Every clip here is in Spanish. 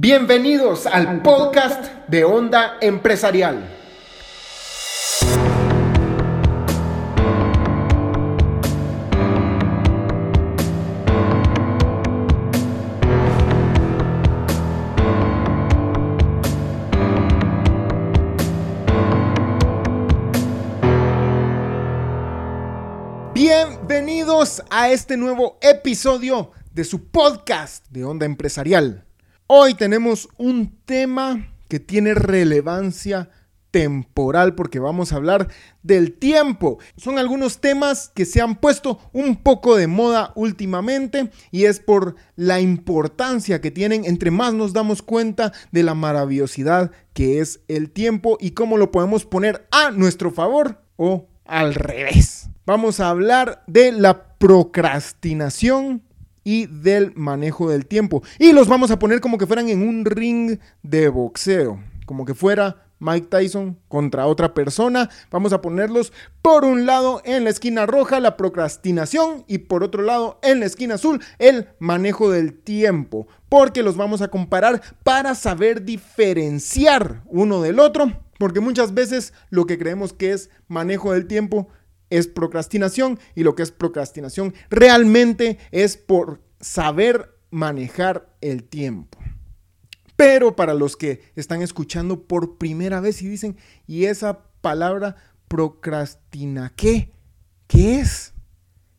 Bienvenidos al podcast de Onda Empresarial. Bienvenidos a este nuevo episodio de su podcast de Onda Empresarial. Hoy tenemos un tema que tiene relevancia temporal porque vamos a hablar del tiempo. Son algunos temas que se han puesto un poco de moda últimamente y es por la importancia que tienen entre más nos damos cuenta de la maravillosidad que es el tiempo y cómo lo podemos poner a nuestro favor o al revés. Vamos a hablar de la procrastinación y del manejo del tiempo. Y los vamos a poner como que fueran en un ring de boxeo, como que fuera Mike Tyson contra otra persona. Vamos a ponerlos por un lado en la esquina roja la procrastinación y por otro lado en la esquina azul el manejo del tiempo. Porque los vamos a comparar para saber diferenciar uno del otro. Porque muchas veces lo que creemos que es manejo del tiempo es procrastinación y lo que es procrastinación realmente es por saber manejar el tiempo. Pero para los que están escuchando por primera vez y dicen, ¿y esa palabra procrastina qué? ¿Qué es?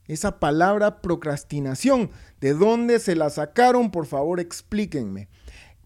Esa palabra procrastinación, ¿de dónde se la sacaron? Por favor, explíquenme.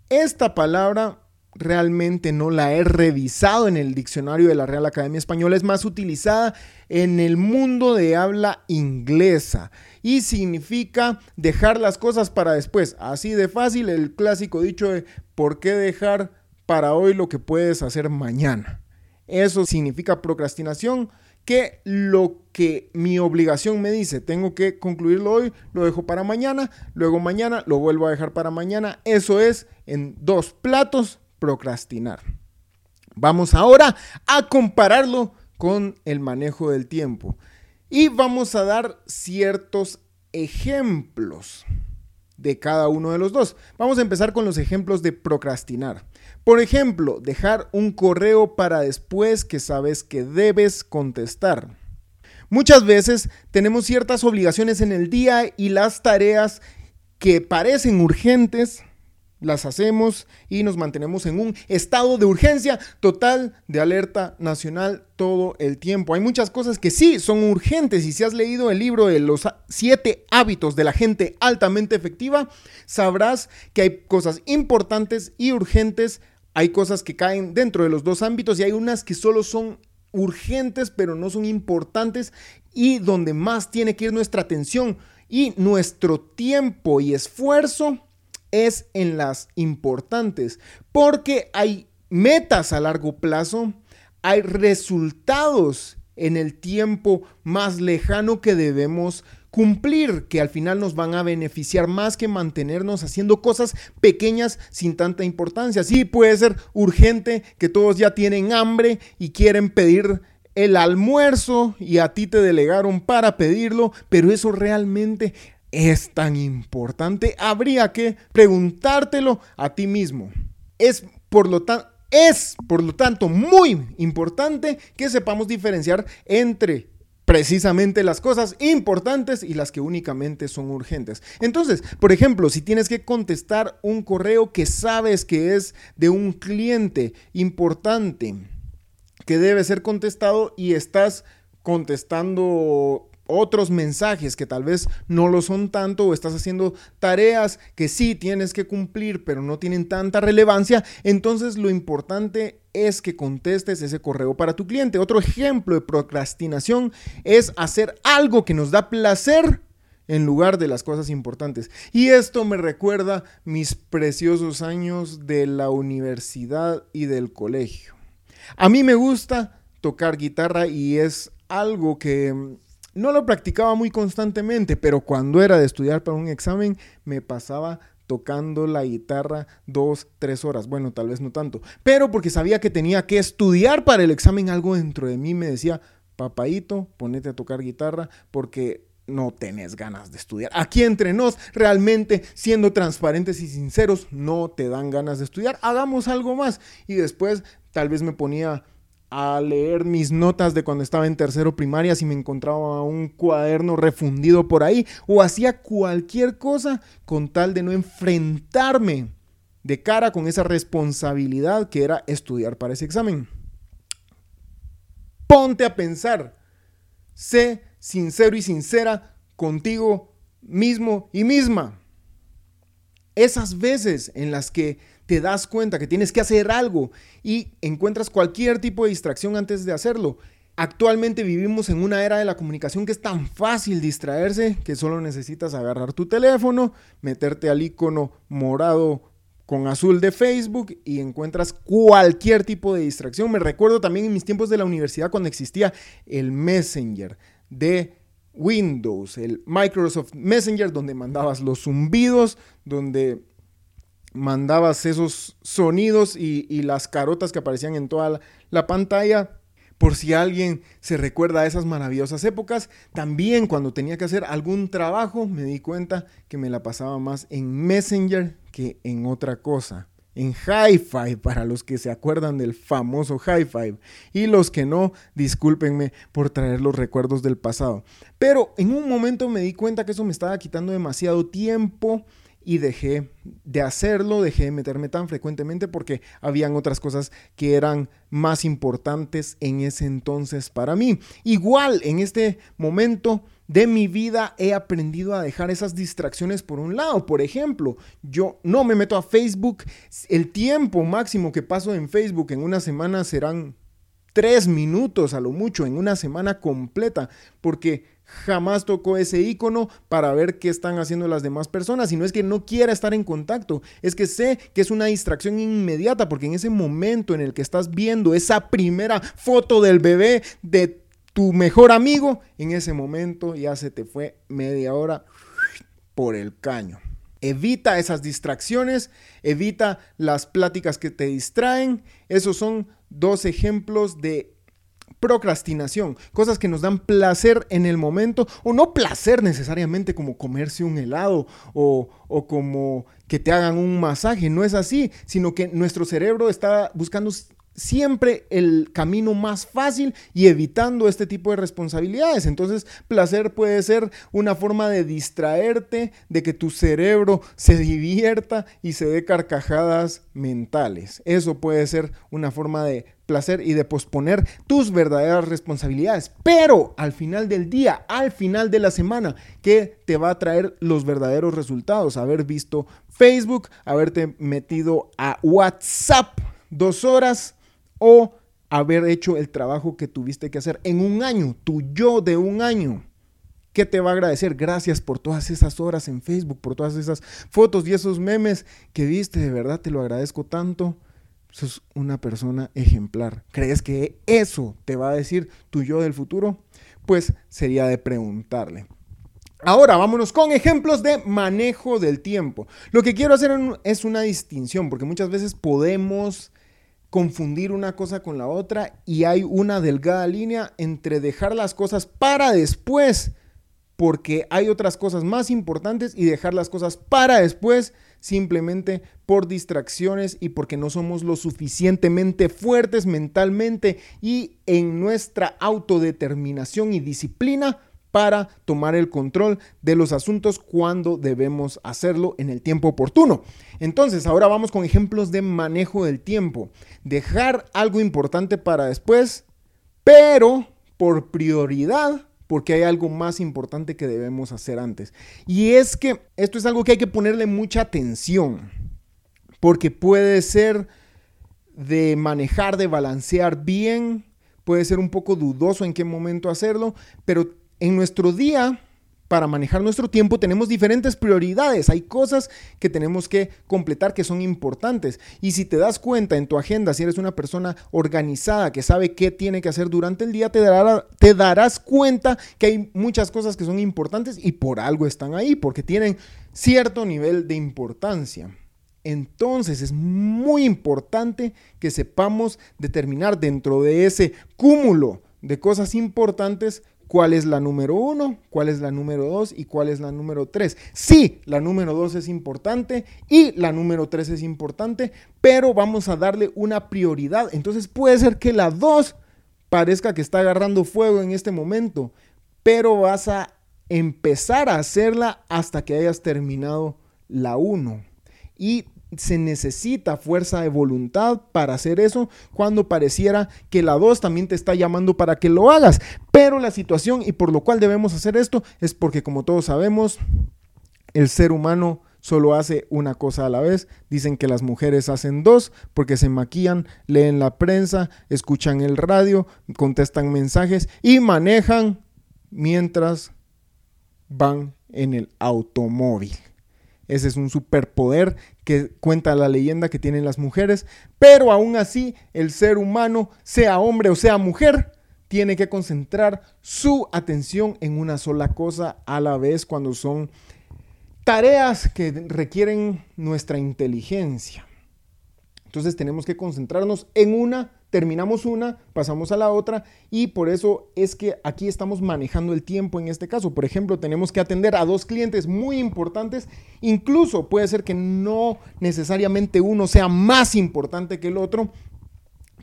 Esta palabra realmente no la he revisado en el diccionario de la Real Academia Española, es más utilizada en el mundo de habla inglesa y significa dejar las cosas para después. Así de fácil el clásico dicho de ¿por qué dejar para hoy lo que puedes hacer mañana? Eso significa procrastinación, que lo que mi obligación me dice, tengo que concluirlo hoy, lo dejo para mañana, luego mañana lo vuelvo a dejar para mañana. Eso es en dos platos procrastinar. Vamos ahora a compararlo con el manejo del tiempo y vamos a dar ciertos ejemplos de cada uno de los dos. Vamos a empezar con los ejemplos de procrastinar. Por ejemplo, dejar un correo para después que sabes que debes contestar. Muchas veces tenemos ciertas obligaciones en el día y las tareas que parecen urgentes las hacemos y nos mantenemos en un estado de urgencia total de alerta nacional todo el tiempo. Hay muchas cosas que sí son urgentes y si has leído el libro de los siete hábitos de la gente altamente efectiva, sabrás que hay cosas importantes y urgentes. Hay cosas que caen dentro de los dos ámbitos y hay unas que solo son urgentes pero no son importantes y donde más tiene que ir nuestra atención y nuestro tiempo y esfuerzo es en las importantes, porque hay metas a largo plazo, hay resultados en el tiempo más lejano que debemos cumplir, que al final nos van a beneficiar más que mantenernos haciendo cosas pequeñas sin tanta importancia. Sí, puede ser urgente que todos ya tienen hambre y quieren pedir el almuerzo y a ti te delegaron para pedirlo, pero eso realmente es tan importante? Habría que preguntártelo a ti mismo. Es por lo tanto es, por lo tanto, muy importante que sepamos diferenciar entre precisamente las cosas importantes y las que únicamente son urgentes. Entonces, por ejemplo, si tienes que contestar un correo que sabes que es de un cliente importante, que debe ser contestado y estás contestando otros mensajes que tal vez no lo son tanto o estás haciendo tareas que sí tienes que cumplir pero no tienen tanta relevancia, entonces lo importante es que contestes ese correo para tu cliente. Otro ejemplo de procrastinación es hacer algo que nos da placer en lugar de las cosas importantes. Y esto me recuerda mis preciosos años de la universidad y del colegio. A mí me gusta tocar guitarra y es algo que no lo practicaba muy constantemente, pero cuando era de estudiar para un examen, me pasaba tocando la guitarra dos, tres horas. Bueno, tal vez no tanto, pero porque sabía que tenía que estudiar para el examen, algo dentro de mí me decía, papaito, ponete a tocar guitarra, porque no tenés ganas de estudiar. Aquí entre nos, realmente siendo transparentes y sinceros, no te dan ganas de estudiar. Hagamos algo más. Y después tal vez me ponía a leer mis notas de cuando estaba en tercero primaria si me encontraba un cuaderno refundido por ahí o hacía cualquier cosa con tal de no enfrentarme de cara con esa responsabilidad que era estudiar para ese examen. Ponte a pensar, sé sincero y sincera contigo mismo y misma. Esas veces en las que te das cuenta que tienes que hacer algo y encuentras cualquier tipo de distracción antes de hacerlo. Actualmente vivimos en una era de la comunicación que es tan fácil distraerse que solo necesitas agarrar tu teléfono, meterte al icono morado con azul de Facebook y encuentras cualquier tipo de distracción. Me recuerdo también en mis tiempos de la universidad cuando existía el Messenger de Windows, el Microsoft Messenger, donde mandabas los zumbidos, donde mandabas esos sonidos y, las carotas que aparecían en toda la, pantalla. Por si alguien se recuerda a esas maravillosas épocas, también cuando tenía que hacer algún trabajo me di cuenta que me la pasaba más en Messenger que en otra cosa. En Hi-Fi, para los que se acuerdan del famoso Hi-Fi. Y los que no, discúlpenme por traer los recuerdos del pasado. Pero en un momento me di cuenta que eso me estaba quitando demasiado tiempo y dejé de hacerlo, dejé de meterme tan frecuentemente porque habían otras cosas que eran más importantes en ese entonces para mí. Igual en este momento de mi vida he aprendido a dejar esas distracciones por un lado. Por ejemplo, yo no me meto a Facebook. El tiempo máximo que paso en Facebook en una semana serán tres minutos a lo mucho, en una semana completa, porque jamás tocó ese icono para ver qué están haciendo las demás personas. Y no es que no quiera estar en contacto, es que sé que es una distracción inmediata, porque en ese momento en el que estás viendo esa primera foto del bebé de tu mejor amigo, en ese momento ya se te fue media hora por el caño. Evita esas distracciones, evita las pláticas que te distraen. Esos son dos ejemplos de procrastinación, cosas que nos dan placer en el momento, o no placer necesariamente como comerse un helado o, o, como que te hagan un masaje, no es así, sino que nuestro cerebro está buscando siempre el camino más fácil y evitando este tipo de responsabilidades. Entonces, placer puede ser una forma de distraerte, de que tu cerebro se divierta y se dé carcajadas mentales. Eso puede ser una forma de placer y de posponer tus verdaderas responsabilidades. Pero al final del día, al final de la semana, ¿qué te va a traer los verdaderos resultados? Haber visto Facebook, haberte metido a WhatsApp dos horas o haber hecho el trabajo que tuviste que hacer en un año, tu yo de un año. ¿Qué te va a agradecer? Gracias por todas esas horas en Facebook, por todas esas fotos y esos memes que viste. De verdad te lo agradezco tanto. Sos una persona ejemplar. ¿Crees que eso te va a decir tu yo del futuro? Pues sería de preguntarle. Ahora vámonos con ejemplos de manejo del tiempo. Lo que quiero hacer es una distinción, porque muchas veces podemos confundir una cosa con la otra y hay una delgada línea entre dejar las cosas para después, porque hay otras cosas más importantes y dejar las cosas para después simplemente por distracciones y porque no somos lo suficientemente fuertes mentalmente y en nuestra autodeterminación y disciplina para tomar el control de los asuntos cuando debemos hacerlo en el tiempo oportuno. Entonces, ahora vamos con ejemplos de manejo del tiempo. Dejar algo importante para después, pero por prioridad porque hay algo más importante que debemos hacer antes. Y es que esto es algo que hay que ponerle mucha atención, porque puede ser de manejar, de balancear bien, puede ser un poco dudoso en qué momento hacerlo, pero en nuestro día, para manejar nuestro tiempo, tenemos diferentes prioridades. Hay cosas que tenemos que completar que son importantes. Y si te das cuenta en tu agenda, si eres una persona organizada que sabe qué tiene que hacer durante el día, te, te darás cuenta que hay muchas cosas que son importantes y por algo están ahí, porque tienen cierto nivel de importancia. Entonces es muy importante que sepamos determinar dentro de ese cúmulo de cosas importantes cuál es la número uno, cuál es la número dos y cuál es la número tres. Sí, la número dos es importante y la número tres es importante, pero vamos a darle una prioridad. Entonces puede ser que la dos parezca que está agarrando fuego en este momento, pero vas a empezar a hacerla hasta que hayas terminado la uno. Y se necesita fuerza de voluntad para hacer eso cuando pareciera que la 2 también te está llamando para que lo hagas. Pero la situación y por lo cual debemos hacer esto es porque como todos sabemos, el ser humano solo hace una cosa a la vez. Dicen que las mujeres hacen dos porque se maquillan, leen la prensa, escuchan el radio, contestan mensajes y manejan mientras van en el automóvil. Ese es un superpoder que cuenta la leyenda que tienen las mujeres, pero aún así el ser humano, sea hombre o sea mujer, tiene que concentrar su atención en una sola cosa a la vez cuando son tareas que requieren nuestra inteligencia. Entonces tenemos que concentrarnos en una terminamos una, pasamos a la otra y por eso es que aquí estamos manejando el tiempo en este caso. Por ejemplo, tenemos que atender a dos clientes muy importantes, incluso puede ser que no necesariamente uno sea más importante que el otro,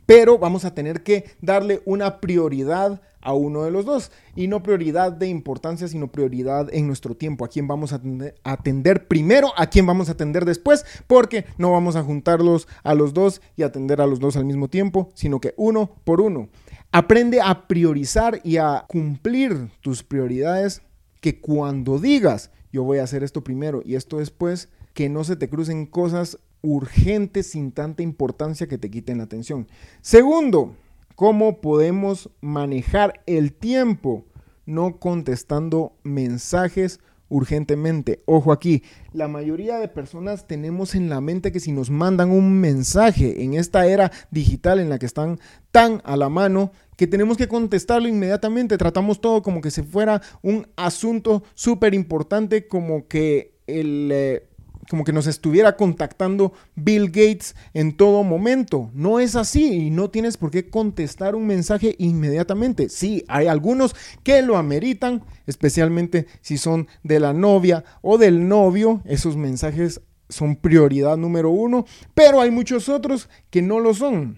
pero vamos a tener que darle una prioridad a uno de los dos. Y no prioridad de importancia, sino prioridad en nuestro tiempo. A quién vamos a atender, primero, a quién vamos a atender después, porque no vamos a juntarlos a los dos y atender a los dos al mismo tiempo, sino que uno por uno. Aprende a priorizar y a cumplir tus prioridades, que cuando digas, yo voy a hacer esto primero y esto después, que no se te crucen cosas urgentes sin tanta importancia que te quiten la atención. Segundo, ¿cómo podemos manejar el tiempo no contestando mensajes urgentemente? Ojo aquí, la mayoría de personas tenemos en la mente que si nos mandan un mensaje en esta era digital en la que están tan a la mano, que tenemos que contestarlo inmediatamente. Tratamos todo como que si fuera un asunto súper importante, como que el... Eh, como que nos estuviera contactando Bill Gates en todo momento. No es así y no tienes por qué contestar un mensaje inmediatamente. Sí, hay algunos que lo ameritan, especialmente si son de la novia o del novio. Esos mensajes son prioridad número uno, pero hay muchos otros que no lo son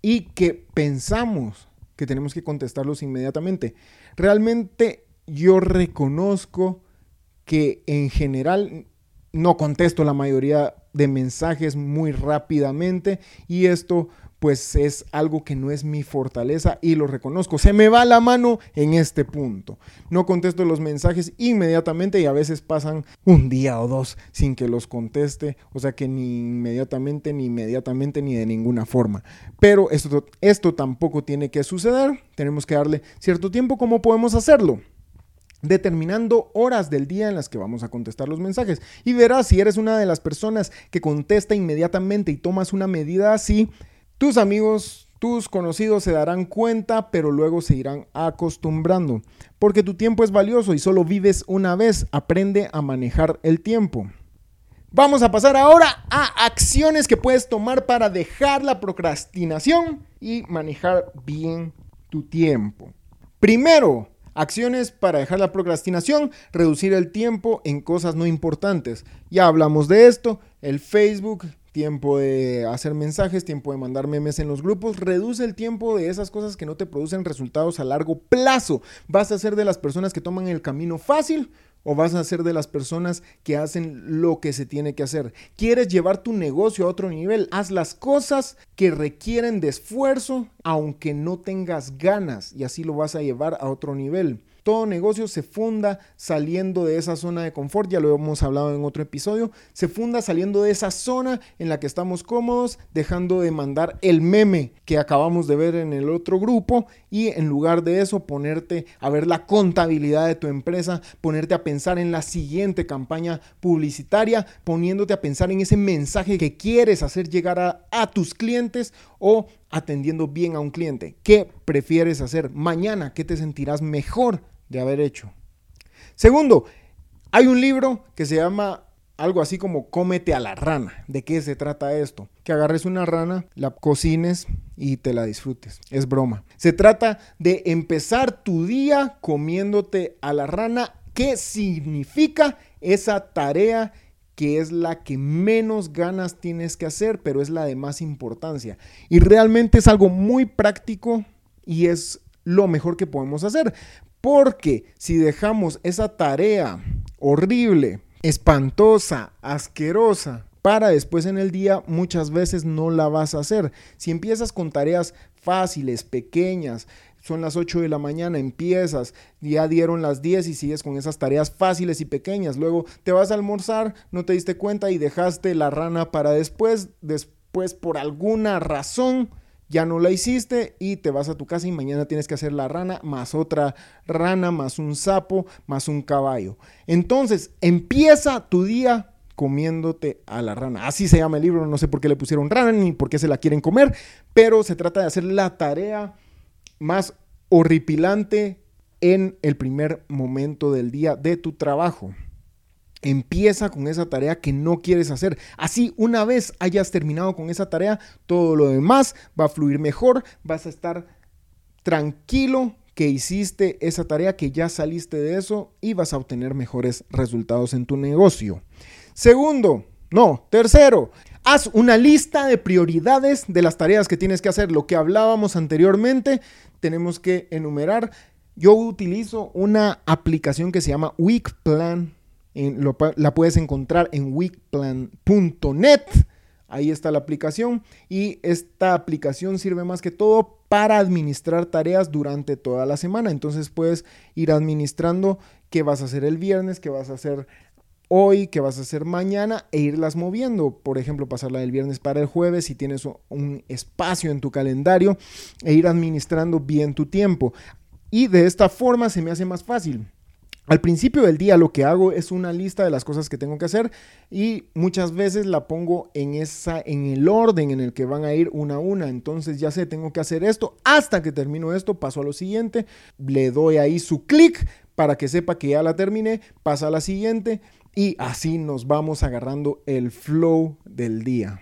y que pensamos que tenemos que contestarlos inmediatamente. Realmente yo reconozco que en general no contesto la mayoría de mensajes muy rápidamente y esto pues es algo que no es mi fortaleza y lo reconozco. Se me va la mano en este punto. No contesto los mensajes inmediatamente y a veces pasan un día o dos sin que los conteste, o sea que ni inmediatamente, ni inmediatamente, ni de ninguna forma. Pero esto, esto tampoco tiene que suceder, tenemos que darle cierto tiempo. ¿Cómo podemos hacerlo? Determinando horas del día en las que vamos a contestar los mensajes. Y verás, si eres una de las personas que contesta inmediatamente y tomas una medida así, tus amigos, tus conocidos se darán cuenta, pero luego se irán acostumbrando. Porque tu tiempo es valioso y solo vives una vez. Aprende a manejar el tiempo. Vamos a pasar ahora a acciones que puedes tomar para dejar la procrastinación y manejar bien tu tiempo. Primero, Acciones para dejar la procrastinación, reducir el tiempo en cosas no importantes. Ya hablamos de esto, el Facebook, tiempo de hacer mensajes, tiempo de mandar memes en los grupos, reduce el tiempo de esas cosas que no te producen resultados a largo plazo. Vas a ser de las personas que toman el camino fácil o vas a ser de las personas que hacen lo que se tiene que hacer. ¿Quieres llevar tu negocio a otro nivel? Haz las cosas que requieren de esfuerzo aunque no tengas ganas y así lo vas a llevar a otro nivel. Todo negocio se funda saliendo de esa zona de confort, ya lo hemos hablado en otro episodio, se funda saliendo de esa zona en la que estamos cómodos, dejando de mandar el meme que acabamos de ver en el otro grupo y en lugar de eso ponerte a ver la contabilidad de tu empresa, ponerte a pensar en la siguiente campaña publicitaria, poniéndote a pensar en ese mensaje que quieres hacer llegar a, a tus clientes o atendiendo bien a un cliente. ¿Qué prefieres hacer mañana? ¿Qué te sentirás mejor de haber hecho. Segundo, hay un libro que se llama algo así como cómete a la rana. ¿De qué se trata esto? Que agarres una rana, la cocines y te la disfrutes. Es broma. Se trata de empezar tu día comiéndote a la rana. ¿Qué significa esa tarea? que es la que menos ganas tienes que hacer, pero es la de más importancia. Y realmente es algo muy práctico y es lo mejor que podemos hacer. Porque si dejamos esa tarea horrible, espantosa, asquerosa, para después en el día muchas veces no la vas a hacer. Si empiezas con tareas fáciles, pequeñas, son las 8 de la mañana, empiezas, ya dieron las 10 y sigues con esas tareas fáciles y pequeñas. Luego te vas a almorzar, no te diste cuenta y dejaste la rana para después, después por alguna razón ya no la hiciste y te vas a tu casa y mañana tienes que hacer la rana más otra rana, más un sapo, más un caballo. Entonces, empieza tu día comiéndote a la rana. Así se llama el libro, no sé por qué le pusieron rana ni por qué se la quieren comer, pero se trata de hacer la tarea más horripilante en el primer momento del día de tu trabajo. Empieza con esa tarea que no quieres hacer. Así, una vez hayas terminado con esa tarea, todo lo demás va a fluir mejor, vas a estar tranquilo que hiciste esa tarea, que ya saliste de eso y vas a obtener mejores resultados en tu negocio. Segundo, no, tercero, haz una lista de prioridades de las tareas que tienes que hacer. Lo que hablábamos anteriormente, tenemos que enumerar. Yo utilizo una aplicación que se llama La puedes encontrar en weekplan.net. Ahí está la aplicación y esta aplicación sirve más que todo para administrar tareas durante toda la semana. Entonces puedes ir administrando qué vas a hacer el viernes, qué vas a hacer hoy, qué vas a hacer mañana e irlas moviendo. Por ejemplo, pasarla del viernes para el jueves si tienes un espacio en tu calendario e ir administrando bien tu tiempo. Y de esta forma se me hace más fácil. Al principio del día lo que hago es una lista de las cosas que tengo que hacer y muchas veces la pongo en esa en el orden en el que van a ir una a una. Entonces ya sé, tengo que hacer esto hasta que termino esto, paso a lo siguiente, le doy ahí su clic para que sepa que ya la terminé, pasa a la siguiente y así nos vamos agarrando el flow del día.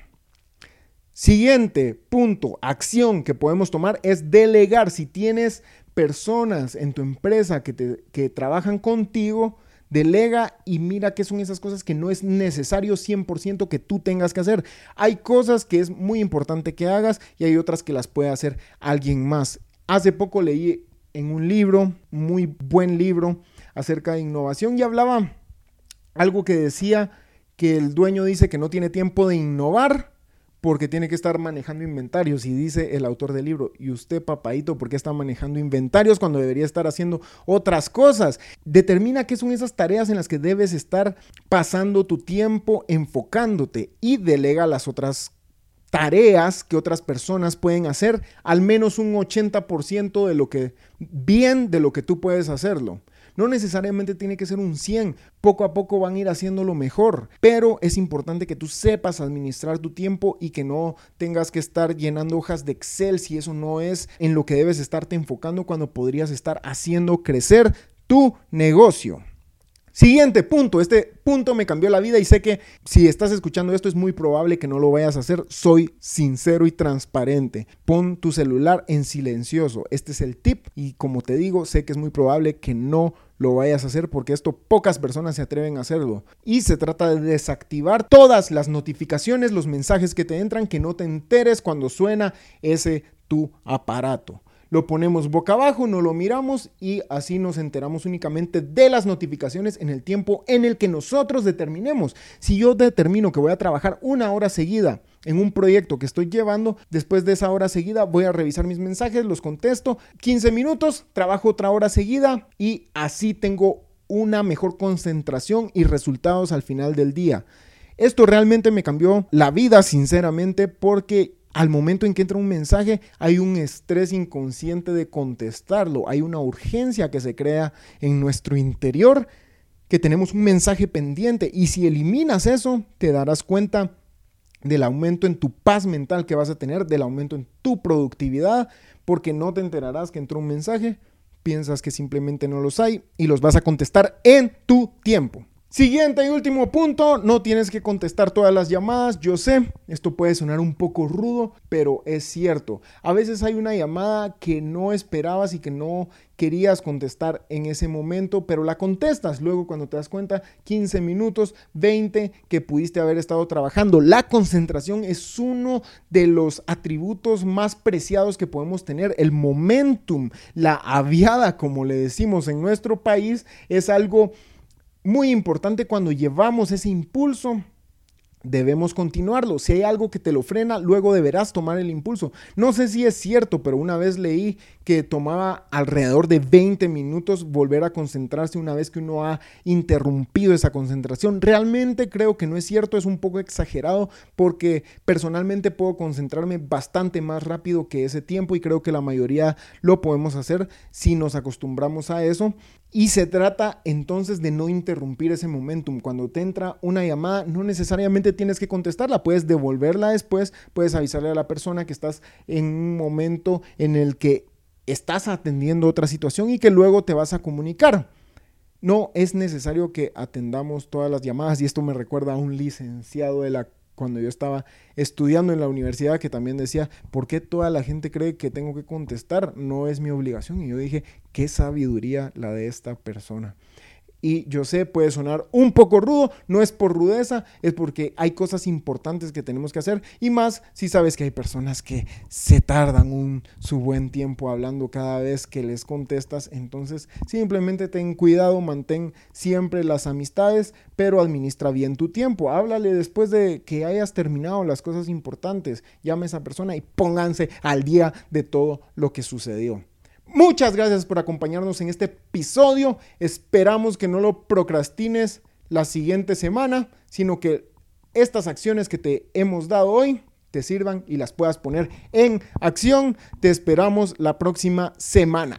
Siguiente punto, acción que podemos tomar es delegar. Si tienes personas en tu empresa que, te, que trabajan contigo, delega y mira qué son esas cosas que no es necesario 100% que tú tengas que hacer. Hay cosas que es muy importante que hagas y hay otras que las puede hacer alguien más. Hace poco leí en un libro, muy buen libro, acerca de innovación y hablaba algo que decía que el dueño dice que no tiene tiempo de innovar porque tiene que estar manejando inventarios. Y dice el autor del libro, ¿y usted, papadito, por qué está manejando inventarios cuando debería estar haciendo otras cosas? Determina qué son esas tareas en las que debes estar pasando tu tiempo enfocándote y delega las otras tareas que otras personas pueden hacer, al menos un 80% de lo que, bien de lo que tú puedes hacerlo. No necesariamente tiene que ser un 100, poco a poco van a ir haciéndolo mejor, pero es importante que tú sepas administrar tu tiempo y que no tengas que estar llenando hojas de Excel si eso no es en lo que debes estarte enfocando cuando podrías estar haciendo crecer tu negocio. Siguiente punto, este punto me cambió la vida y sé que si estás escuchando esto es muy probable que no lo vayas a hacer. Soy sincero y transparente. Pon tu celular en silencioso. Este es el tip y como te digo, sé que es muy probable que no lo vayas a hacer porque esto pocas personas se atreven a hacerlo. Y se trata de desactivar todas las notificaciones, los mensajes que te entran, que no te enteres cuando suena ese tu aparato lo ponemos boca abajo, no lo miramos y así nos enteramos únicamente de las notificaciones en el tiempo en el que nosotros determinemos. Si yo determino que voy a trabajar una hora seguida en un proyecto que estoy llevando, después de esa hora seguida voy a revisar mis mensajes, los contesto, 15 minutos, trabajo otra hora seguida y así tengo una mejor concentración y resultados al final del día. Esto realmente me cambió la vida, sinceramente, porque al momento en que entra un mensaje, hay un estrés inconsciente de contestarlo, hay una urgencia que se crea en nuestro interior, que tenemos un mensaje pendiente y si eliminas eso, te darás cuenta del aumento en tu paz mental que vas a tener, del aumento en tu productividad, porque no te enterarás que entró un mensaje, piensas que simplemente no los hay y los vas a contestar en tu tiempo. Siguiente y último punto, no tienes que contestar todas las llamadas, yo sé, esto puede sonar un poco rudo, pero es cierto. A veces hay una llamada que no esperabas y que no querías contestar en ese momento, pero la contestas luego cuando te das cuenta 15 minutos, 20 que pudiste haber estado trabajando. La concentración es uno de los atributos más preciados que podemos tener. El momentum, la aviada como le decimos en nuestro país, es algo muy importante cuando llevamos ese impulso debemos continuarlo. Si hay algo que te lo frena, luego deberás tomar el impulso. No sé si es cierto, pero una vez leí que tomaba alrededor de 20 minutos volver a concentrarse una vez que uno ha interrumpido esa concentración. Realmente creo que no es cierto, es un poco exagerado porque personalmente puedo concentrarme bastante más rápido que ese tiempo y creo que la mayoría lo podemos hacer si nos acostumbramos a eso. Y se trata entonces de no interrumpir ese momentum. Cuando te entra una llamada, no necesariamente tienes que contestarla, puedes devolverla después, puedes avisarle a la persona que estás en un momento en el que estás atendiendo otra situación y que luego te vas a comunicar. No es necesario que atendamos todas las llamadas y esto me recuerda a un licenciado de la cuando yo estaba estudiando en la universidad que también decía, ¿por qué toda la gente cree que tengo que contestar? No es mi obligación. Y yo dije, qué sabiduría la de esta persona. Y yo sé, puede sonar un poco rudo, no es por rudeza, es porque hay cosas importantes que tenemos que hacer. Y más si sabes que hay personas que se tardan un, su buen tiempo hablando cada vez que les contestas. Entonces, simplemente ten cuidado, mantén siempre las amistades, pero administra bien tu tiempo. Háblale después de que hayas terminado las cosas importantes. Llame a esa persona y pónganse al día de todo lo que sucedió. Muchas gracias por acompañarnos en este episodio. Esperamos que no lo procrastines la siguiente semana, sino que estas acciones que te hemos dado hoy te sirvan y las puedas poner en acción. Te esperamos la próxima semana.